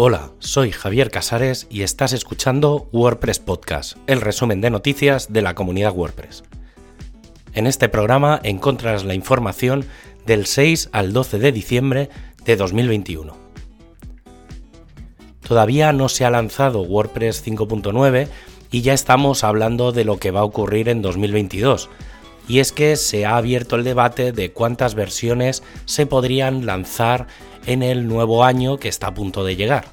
Hola, soy Javier Casares y estás escuchando WordPress Podcast, el resumen de noticias de la comunidad WordPress. En este programa encontrarás la información del 6 al 12 de diciembre de 2021. Todavía no se ha lanzado WordPress 5.9 y ya estamos hablando de lo que va a ocurrir en 2022. Y es que se ha abierto el debate de cuántas versiones se podrían lanzar en el nuevo año que está a punto de llegar.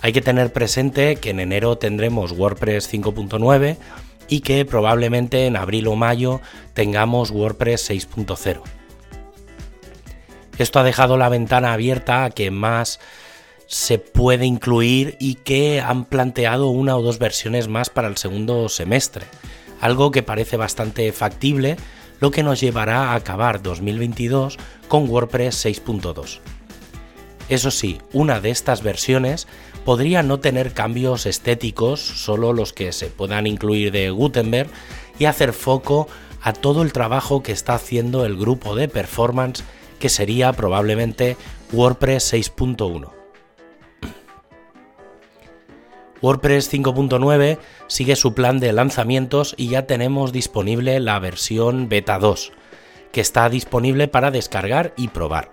Hay que tener presente que en enero tendremos WordPress 5.9 y que probablemente en abril o mayo tengamos WordPress 6.0. Esto ha dejado la ventana abierta a que más se puede incluir y que han planteado una o dos versiones más para el segundo semestre, algo que parece bastante factible lo que nos llevará a acabar 2022 con WordPress 6.2. Eso sí, una de estas versiones podría no tener cambios estéticos, solo los que se puedan incluir de Gutenberg, y hacer foco a todo el trabajo que está haciendo el grupo de performance que sería probablemente WordPress 6.1. WordPress 5.9 sigue su plan de lanzamientos y ya tenemos disponible la versión beta 2, que está disponible para descargar y probar.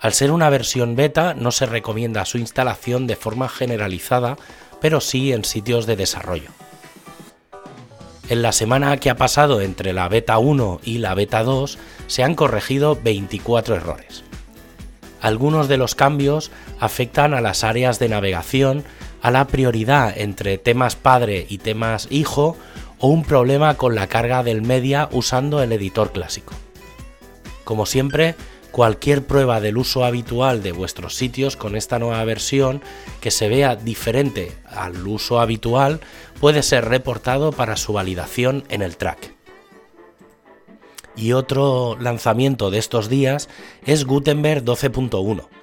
Al ser una versión beta no se recomienda su instalación de forma generalizada, pero sí en sitios de desarrollo. En la semana que ha pasado entre la beta 1 y la beta 2 se han corregido 24 errores. Algunos de los cambios afectan a las áreas de navegación a la prioridad entre temas padre y temas hijo o un problema con la carga del media usando el editor clásico. Como siempre, cualquier prueba del uso habitual de vuestros sitios con esta nueva versión que se vea diferente al uso habitual puede ser reportado para su validación en el track. Y otro lanzamiento de estos días es Gutenberg 12.1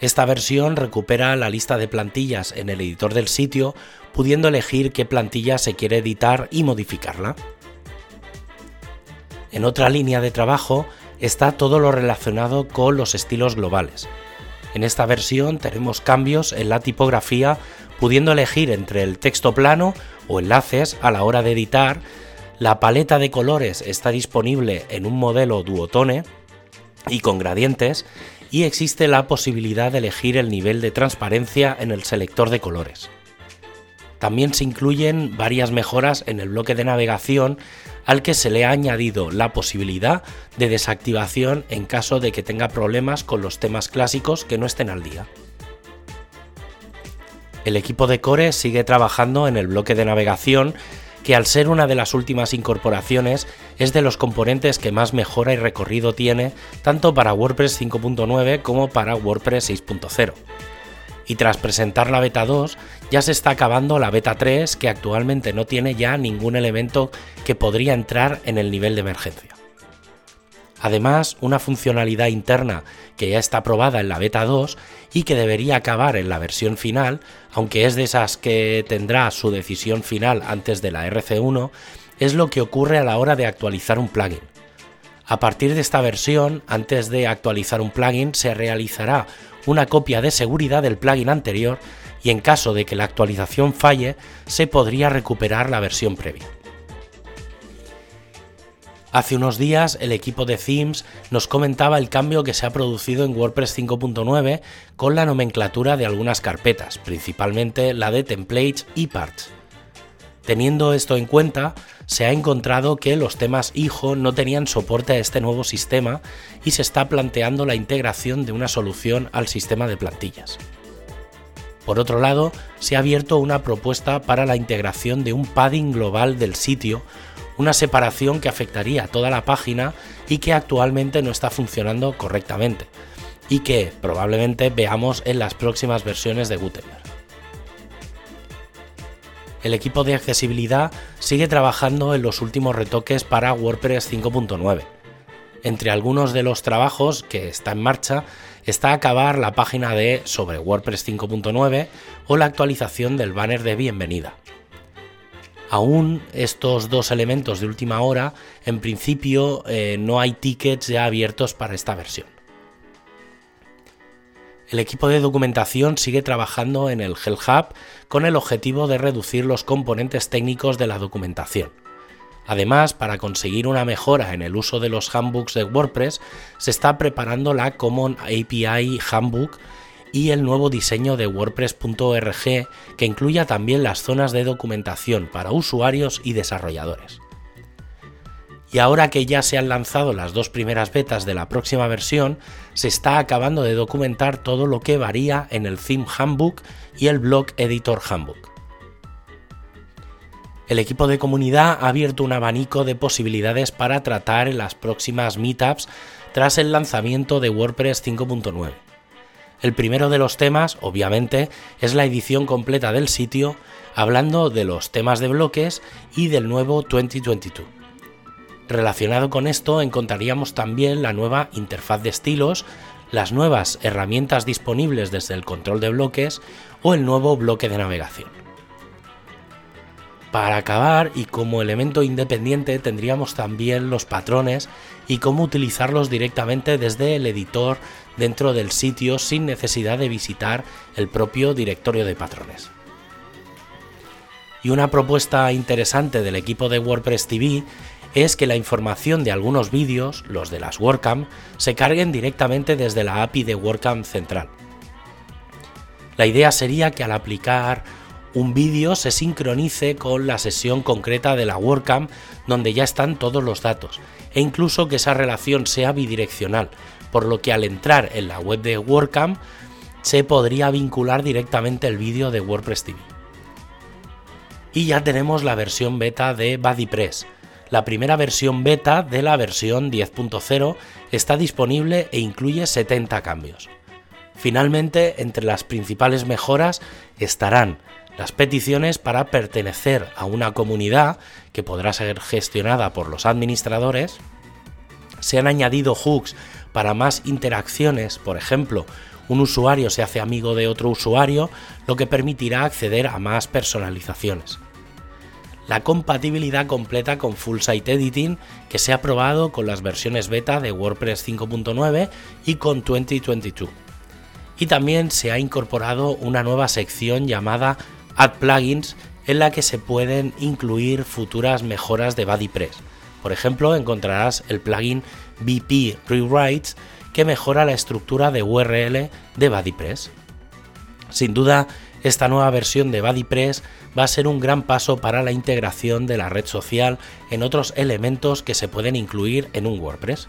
esta versión recupera la lista de plantillas en el editor del sitio, pudiendo elegir qué plantilla se quiere editar y modificarla. En otra línea de trabajo está todo lo relacionado con los estilos globales. En esta versión tenemos cambios en la tipografía, pudiendo elegir entre el texto plano o enlaces a la hora de editar. La paleta de colores está disponible en un modelo duotone y con gradientes y existe la posibilidad de elegir el nivel de transparencia en el selector de colores. También se incluyen varias mejoras en el bloque de navegación al que se le ha añadido la posibilidad de desactivación en caso de que tenga problemas con los temas clásicos que no estén al día. El equipo de Core sigue trabajando en el bloque de navegación que al ser una de las últimas incorporaciones es de los componentes que más mejora y recorrido tiene tanto para WordPress 5.9 como para WordPress 6.0. Y tras presentar la beta 2, ya se está acabando la beta 3 que actualmente no tiene ya ningún elemento que podría entrar en el nivel de emergencia. Además, una funcionalidad interna que ya está probada en la beta 2 y que debería acabar en la versión final, aunque es de esas que tendrá su decisión final antes de la RC1, es lo que ocurre a la hora de actualizar un plugin. A partir de esta versión, antes de actualizar un plugin, se realizará una copia de seguridad del plugin anterior y en caso de que la actualización falle, se podría recuperar la versión previa. Hace unos días el equipo de Themes nos comentaba el cambio que se ha producido en WordPress 5.9 con la nomenclatura de algunas carpetas, principalmente la de templates y parts. Teniendo esto en cuenta, se ha encontrado que los temas hijo no tenían soporte a este nuevo sistema y se está planteando la integración de una solución al sistema de plantillas. Por otro lado, se ha abierto una propuesta para la integración de un padding global del sitio una separación que afectaría a toda la página y que actualmente no está funcionando correctamente y que probablemente veamos en las próximas versiones de Gutenberg. El equipo de accesibilidad sigue trabajando en los últimos retoques para WordPress 5.9. Entre algunos de los trabajos que está en marcha está acabar la página de sobre WordPress 5.9 o la actualización del banner de bienvenida. Aún estos dos elementos de última hora, en principio eh, no hay tickets ya abiertos para esta versión. el equipo de documentación sigue trabajando en el Hell con el objetivo de reducir los componentes técnicos de la documentación. Además, para conseguir una mejora en el uso de los handbooks de WordPress, se está preparando la Common API Handbook y el nuevo diseño de WordPress.org que incluya también las zonas de documentación para usuarios y desarrolladores. Y ahora que ya se han lanzado las dos primeras betas de la próxima versión, se está acabando de documentar todo lo que varía en el Theme Handbook y el Blog Editor Handbook. El equipo de comunidad ha abierto un abanico de posibilidades para tratar en las próximas meetups tras el lanzamiento de WordPress 5.9. El primero de los temas, obviamente, es la edición completa del sitio, hablando de los temas de bloques y del nuevo 2022. Relacionado con esto encontraríamos también la nueva interfaz de estilos, las nuevas herramientas disponibles desde el control de bloques o el nuevo bloque de navegación. Para acabar y como elemento independiente tendríamos también los patrones y cómo utilizarlos directamente desde el editor dentro del sitio sin necesidad de visitar el propio directorio de patrones. Y una propuesta interesante del equipo de WordPress TV es que la información de algunos vídeos, los de las WordCamp, se carguen directamente desde la API de WordCamp central. La idea sería que al aplicar un vídeo se sincronice con la sesión concreta de la WordCamp donde ya están todos los datos e incluso que esa relación sea bidireccional, por lo que al entrar en la web de WordCamp se podría vincular directamente el vídeo de WordPress TV. Y ya tenemos la versión beta de BuddyPress. La primera versión beta de la versión 10.0 está disponible e incluye 70 cambios. Finalmente, entre las principales mejoras estarán las peticiones para pertenecer a una comunidad que podrá ser gestionada por los administradores. Se han añadido hooks para más interacciones, por ejemplo, un usuario se hace amigo de otro usuario, lo que permitirá acceder a más personalizaciones. La compatibilidad completa con Full Site Editing que se ha probado con las versiones beta de WordPress 5.9 y con 2022. Y también se ha incorporado una nueva sección llamada Add Plugins en la que se pueden incluir futuras mejoras de BuddyPress. Por ejemplo, encontrarás el plugin BP Rewrites que mejora la estructura de URL de BuddyPress. Sin duda, esta nueva versión de BuddyPress va a ser un gran paso para la integración de la red social en otros elementos que se pueden incluir en un WordPress.